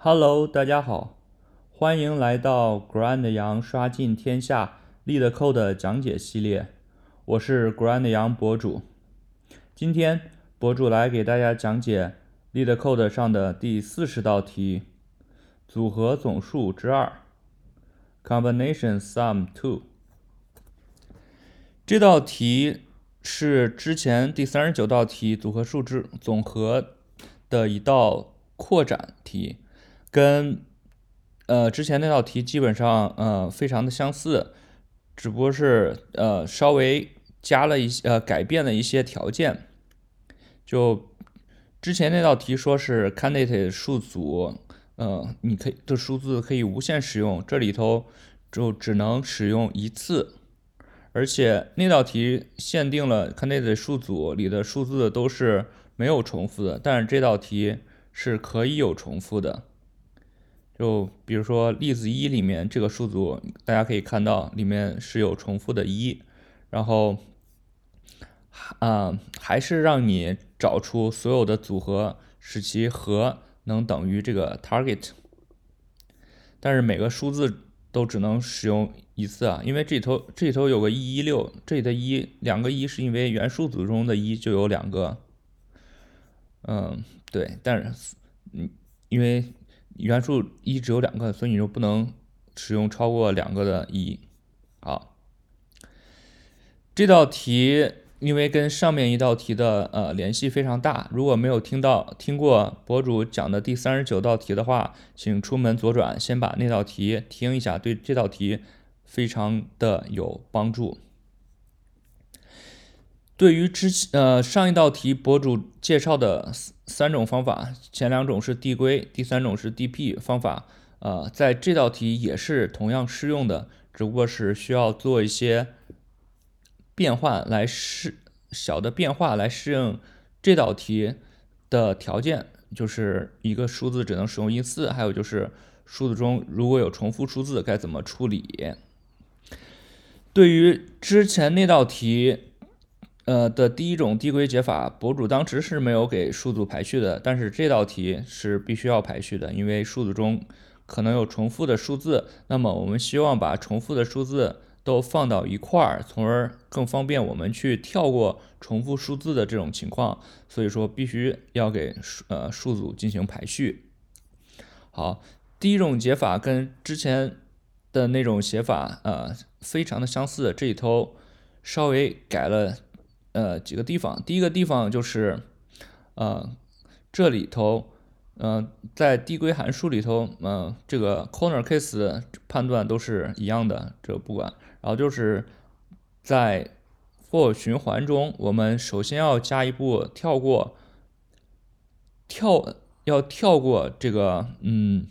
Hello，大家好，欢迎来到 Grand 羊刷尽天下 LeetCode 讲解系列，我是 Grand 羊博主。今天博主来给大家讲解 LeetCode 上的第四十道题，组合总数之二，Combination Sum Two。这道题是之前第三十九道题组合数之总和的一道扩展题。跟呃之前那道题基本上呃非常的相似，只不过是呃稍微加了一些呃改变了一些条件。就之前那道题说是 candidate 数组，呃你可以的数字可以无限使用，这里头就只能使用一次。而且那道题限定了 candidate 数组里的数字都是没有重复的，但是这道题是可以有重复的。就比如说例子一里面这个数组，大家可以看到里面是有重复的一，然后，啊，还是让你找出所有的组合，使其和能等于这个 target。但是每个数字都只能使用一次啊，因为这里头这里头有个一一六，这里的一两个一是因为原数组中的一就有两个，嗯，对，但是嗯，因为。元数一只有两个，所以你就不能使用超过两个的一。好，这道题因为跟上面一道题的呃联系非常大，如果没有听到听过博主讲的第三十九道题的话，请出门左转，先把那道题听一下，对这道题非常的有帮助。对于之呃上一道题博主介绍的三种方法，前两种是递归，第三种是 DP 方法，呃，在这道题也是同样适用的，只不过是需要做一些变换来适小的变化来适应这道题的条件，就是一个数字只能使用一次，还有就是数字中如果有重复数字该怎么处理。对于之前那道题。呃的第一种递归解法，博主当时是没有给数组排序的，但是这道题是必须要排序的，因为数组中可能有重复的数字，那么我们希望把重复的数字都放到一块儿，从而更方便我们去跳过重复数字的这种情况，所以说必须要给数呃数组进行排序。好，第一种解法跟之前的那种写法呃非常的相似，这里头稍微改了。呃，几个地方，第一个地方就是，呃，这里头，嗯，在递归函数里头，嗯，这个 corner case 判断都是一样的，这不管。然后就是在 for 循环中，我们首先要加一步跳过，跳要跳过这个，嗯，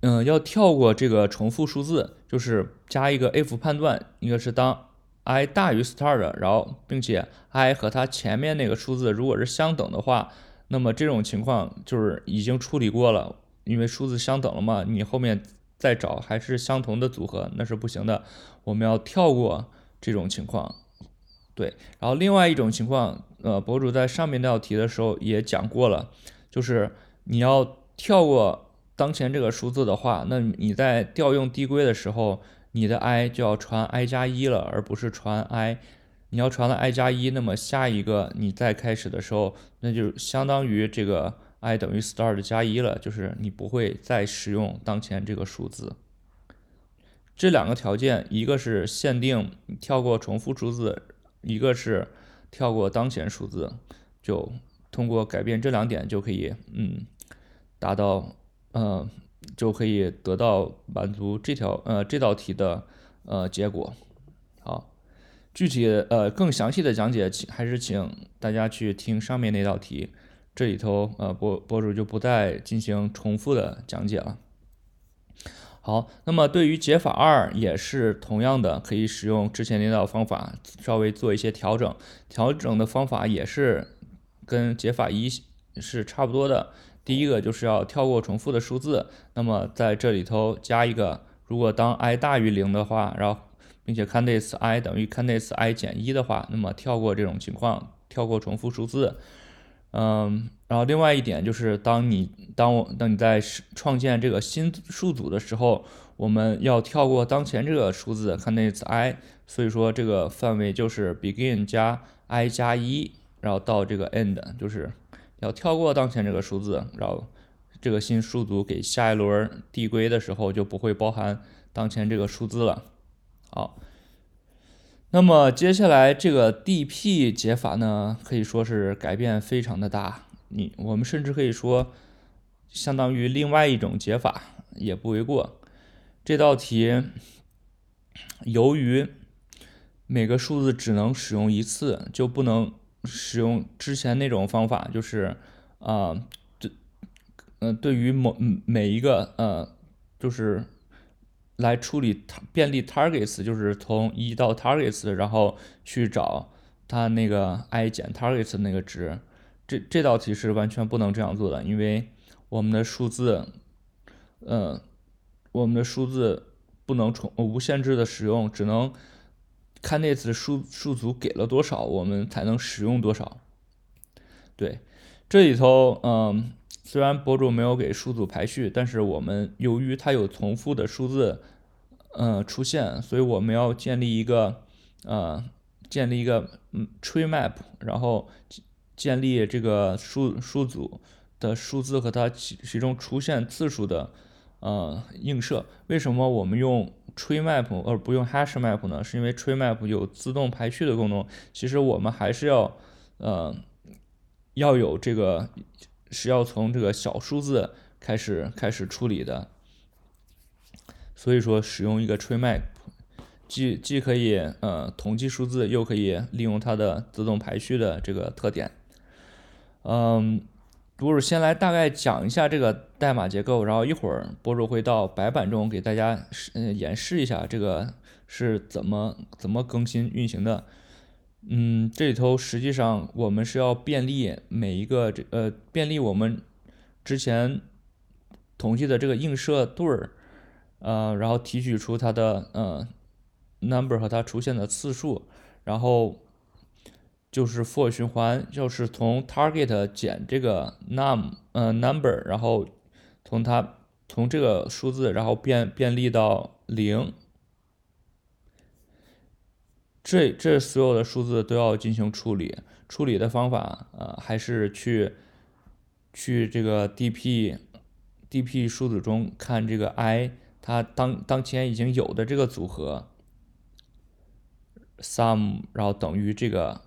嗯，要跳过这个重复数字，就是加一个 if 判断，一个是当。I 大于 start，然后并且 i 和它前面那个数字如果是相等的话，那么这种情况就是已经处理过了，因为数字相等了嘛，你后面再找还是相同的组合那是不行的，我们要跳过这种情况。对，然后另外一种情况，呃，博主在上面那道题的时候也讲过了，就是你要跳过当前这个数字的话，那你在调用递归的时候。你的 i 就要传 i 加一了，而不是传 i。你要传了 i 加一，那么下一个你再开始的时候，那就相当于这个 i 等于 start 加一了，就是你不会再使用当前这个数字。这两个条件，一个是限定跳过重复数字，一个是跳过当前数字，就通过改变这两点就可以，嗯，达到，嗯。就可以得到满足这条呃这道题的呃结果。好，具体呃更详细的讲解，请还是请大家去听上面那道题，这里头呃博博主就不再进行重复的讲解了。好，那么对于解法二也是同样的，可以使用之前那道方法，稍微做一些调整，调整的方法也是跟解法一是差不多的。第一个就是要跳过重复的数字，那么在这里头加一个，如果当 i 大于零的话，然后并且 candidates i 等于 candidates i 减一的话，那么跳过这种情况，跳过重复数字，嗯，然后另外一点就是，当你当我当你在创建这个新数组的时候，我们要跳过当前这个数字，看那次 i，所以说这个范围就是 begin 加 i 加一，然后到这个 end，就是要跳过当前这个数字，然后这个新数组给下一轮递归的时候就不会包含当前这个数字了。好。那么接下来这个 DP 解法呢，可以说是改变非常的大。你我们甚至可以说，相当于另外一种解法也不为过。这道题由于每个数字只能使用一次，就不能使用之前那种方法，就是啊，对，嗯，对于某每一个呃，就是。来处理便利 targets，就是从一到 targets，然后去找它那个 i 减 targets 那个值。这这道题是完全不能这样做的，因为我们的数字，嗯，我们的数字不能重无限制的使用，只能看那次数数组给了多少，我们才能使用多少。对，这里头，嗯。虽然博主没有给数组排序，但是我们由于它有重复的数字，呃出现，所以我们要建立一个，呃，建立一个嗯 tree map，然后建立这个数数组的数字和它其其中出现次数的呃映射。为什么我们用 tree map 而不用 hash map 呢？是因为 tree map 有自动排序的功能。其实我们还是要呃要有这个。是要从这个小数字开始开始处理的，所以说使用一个 tree map，既既可以呃统计数字，又可以利用它的自动排序的这个特点。嗯，博主先来大概讲一下这个代码结构，然后一会儿博主会到白板中给大家嗯演示一下这个是怎么怎么更新运行的。嗯，这里头实际上我们是要便利每一个这呃便利我们之前统计的这个映射对儿，呃，然后提取出它的呃 number 和它出现的次数，然后就是 for 循环，就是从 target 减这个 num 呃 number，然后从它从这个数字然后变便利到零。这这所有的数字都要进行处理，处理的方法呃还是去去这个 DP DP 数组中看这个 i 它当当前已经有的这个组合 sum，然后等于这个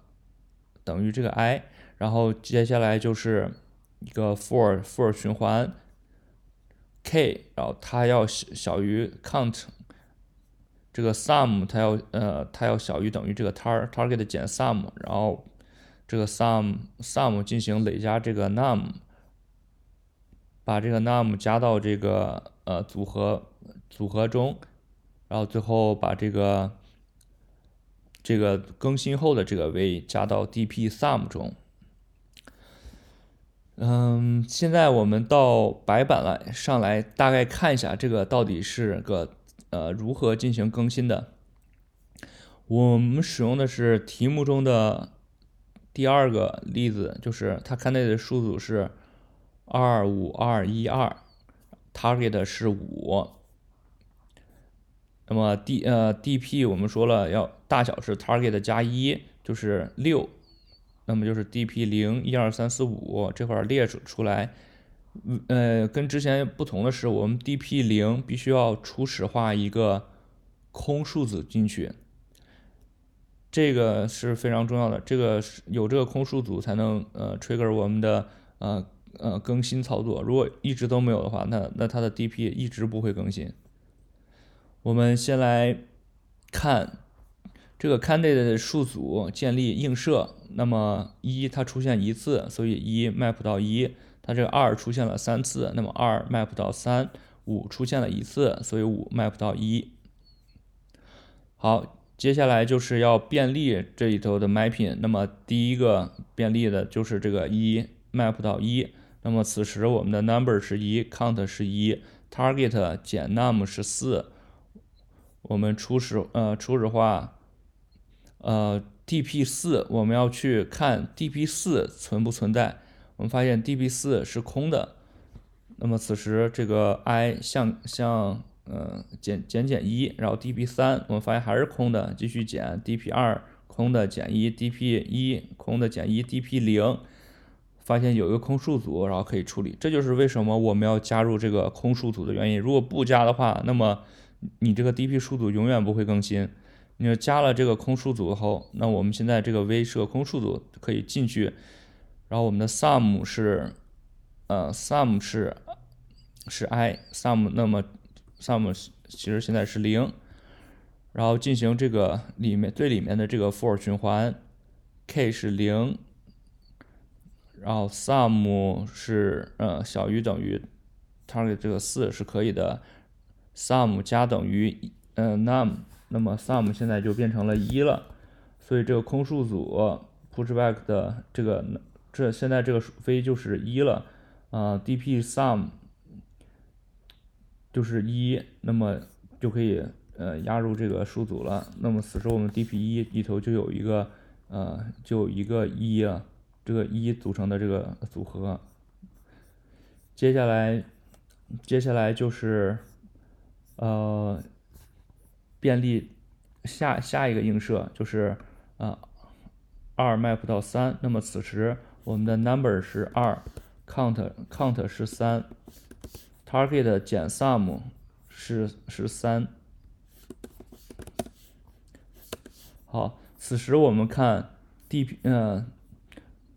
等于这个 i，然后接下来就是一个 for for 循环 k，然后它要小小于 count。这个 sum 它要呃它要小于等于这个 tar target 减 sum，然后这个 sum sum 进行累加这个 num，把这个 num 加到这个呃组合组合中，然后最后把这个这个更新后的这个 v 加到 dp sum 中。嗯，现在我们到白板来上来大概看一下这个到底是个。呃，如何进行更新的？我们使用的是题目中的第二个例子，就是它看内的数组是二五二一二，target 是五。那么 d 呃 dp 我们说了要大小是 target 加一，就是六。那么就是 dp 零一二三四五这块列出出来。呃，跟之前不同的是，我们 DP 零必须要初始化一个空数字进去，这个是非常重要的。这个是有这个空数组才能呃 trigger 我们的呃呃更新操作。如果一直都没有的话，那那它的 DP 一直不会更新。我们先来看这个 candidate 的数组建立映射，那么一它出现一次，所以一 map 到一。它这个二出现了三次，那么二 map 到三，五出现了一次，所以五 map 到一。好，接下来就是要便利这里头的 mapping，那么第一个便利的就是这个一 map 到一，那么此时我们的 number 是一，count 是一，target 减 num 是四，我们初始呃初始化呃 dp 四，我们要去看 dp 四存不存在。我们发现 dp 四是空的，那么此时这个 i 向向呃减减减一，然后 dp 三我们发现还是空的，继续减 dp 二空的减一，dp 一空的减一，dp 零发现有一个空数组，然后可以处理，这就是为什么我们要加入这个空数组的原因。如果不加的话，那么你这个 dp 数组永远不会更新。你要加了这个空数组后，那我们现在这个 v 是个空数组，可以进去。然后我们的 sum 是，呃，sum 是是 i，sum 那么 sum 其实现在是零。然后进行这个里面最里面的这个 for 循环，k 是零，然后 sum 是呃小于等于 target 这个四是可以的，sum 加等于呃 num。那么 sum 现在就变成了一了，所以这个空数组 pushback 的这个这现在这个数非就是一了，啊 dp sum 就是一，那么就可以呃压入这个数组了。那么此时我们 dp 一里头就有一个呃就有一个一啊，这个一组成的这个组合。接下来接下来就是呃。便利下下一个映射就是啊二 map 到三，那么此时我们的 number 是二，count count 是三，target 减 sum 是是三。好，此时我们看 d p 嗯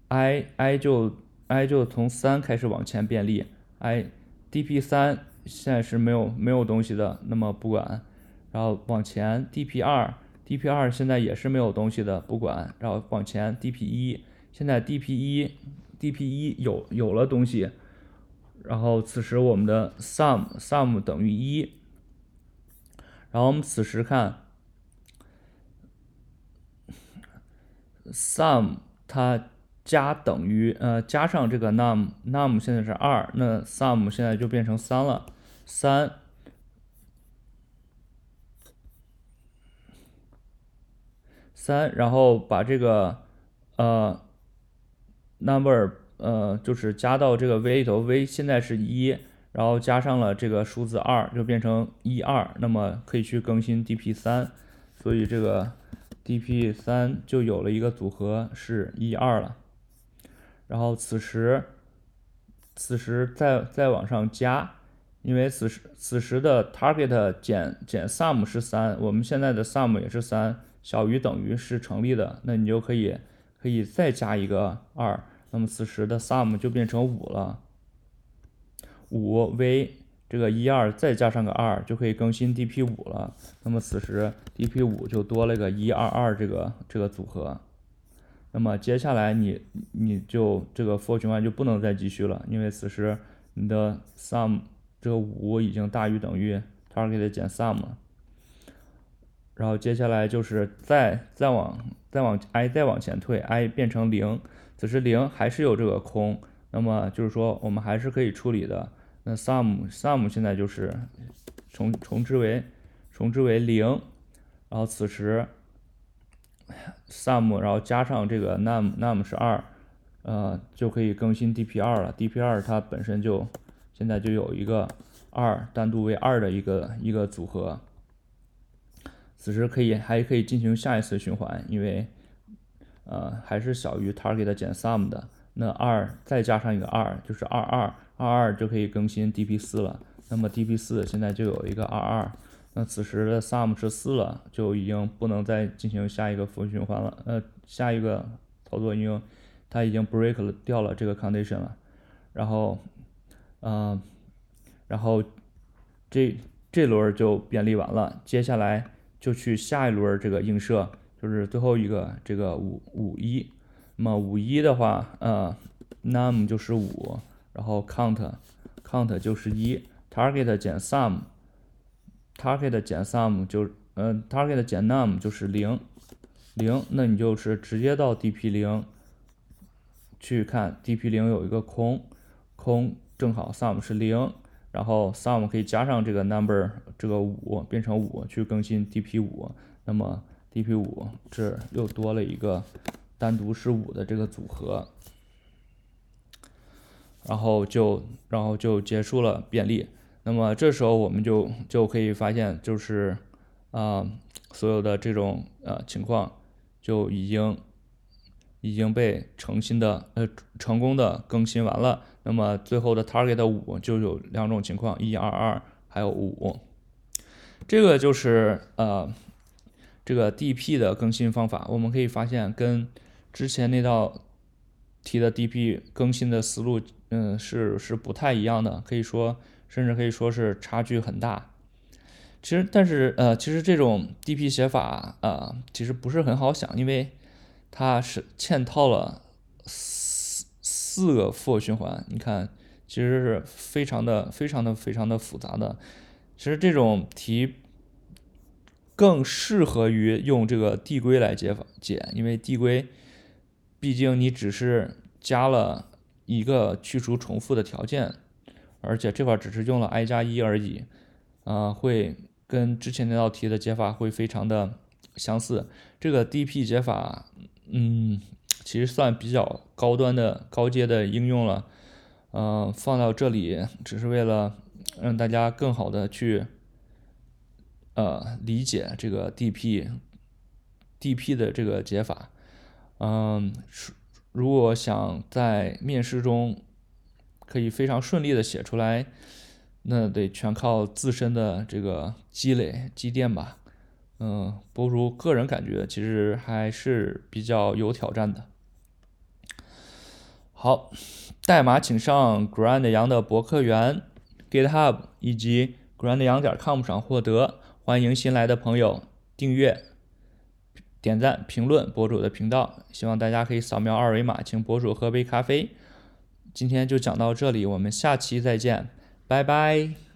i i 就 i 就从三开始往前便利，i dp 三现在是没有没有东西的，那么不管。然后往前，dp 二，dp 二现在也是没有东西的，不管。然后往前，dp 一，现在 dp 一，dp 一有有了东西。然后此时我们的 sum，sum 等于一。然后我们此时看，sum 它加等于呃加上这个 num，num 现在是二，那 sum 现在就变成三了，三。三，然后把这个呃 number 呃就是加到这个 v 里头，v 现在是一，然后加上了这个数字二，就变成一二，那么可以去更新 dp 三，所以这个 dp 三就有了一个组合是一二了。然后此时此时再再往上加，因为此时此时的 target 减减 sum 是三，我们现在的 sum 也是三。小于等于是成立的，那你就可以可以再加一个二，那么此时的 sum 就变成五了。五 v 这个一二再加上个二，就可以更新 dp 五了。那么此时 dp 五就多了个一二二这个这个组合。那么接下来你你就这个 for 循环就不能再继续了，因为此时你的 sum 这个五已经大于等于 target 减 sum 了。然后接下来就是再再往再往 i 再往前退，i 变成零，此时零还是有这个空，那么就是说我们还是可以处理的。那 sum sum 现在就是重重置为重置为零，然后此时 sum 然后加上这个 num num 是二，呃就可以更新 dp 二了。dp 二它本身就现在就有一个二单独为二的一个一个组合。此时可以还可以进行下一次循环，因为呃还是小于 target 减 sum 的，那二再加上一个二就是二二二二就可以更新 dp 四了。那么 dp 四现在就有一个二二，那此时的 sum 是四了，就已经不能再进行下一个 for 循环了。呃，下一个操作应用它已经 break 掉了这个 condition 了。然后，嗯，然后这这轮就便利完了，接下来。就去下一轮这个映射，就是最后一个这个五五一，那么五一的话，呃，num 就是五，然后 count count 就是一，target 减 sum，target 减 sum 就，嗯，target 减 num 就是零零，那你就是直接到 dp 零去看 dp 零有一个空空，正好 sum 是零。然后 sum 可以加上这个 number 这个五变成五去更新 dp 五，那么 dp 五这又多了一个单独是五的这个组合。然后就然后就结束了便利。那么这时候我们就就可以发现，就是啊，所有的这种呃情况就已经已经被诚心的呃成功的更新完了。那么最后的 target 五就有两种情况，一二二还有五。这个就是呃这个 DP 的更新方法。我们可以发现跟之前那道题的 DP 更新的思路，嗯，是是不太一样的，可以说。甚至可以说是差距很大。其实，但是呃，其实这种 DP 写法啊，其实不是很好想，因为它是嵌套了四四个 for 循环。你看，其实是非常的、非常的、非常的复杂的。其实这种题更适合于用这个递归来解法解，因为递归毕竟你只是加了一个去除重复的条件。而且这块只是用了 i 加一而已，啊，会跟之前那道题的解法会非常的相似。这个 DP 解法，嗯，其实算比较高端的高阶的应用了，嗯，放到这里只是为了让大家更好的去，呃，理解这个 DP，DP 的这个解法，嗯，如果想在面试中。可以非常顺利的写出来，那得全靠自身的这个积累积淀吧。嗯，不如个人感觉其实还是比较有挑战的。好，代码请上 Grand 杨的博客园、GitHub 以及 Grand 杨点 com 上获得。欢迎新来的朋友订阅、点赞、评论博主的频道。希望大家可以扫描二维码，请博主喝杯咖啡。今天就讲到这里，我们下期再见，拜拜。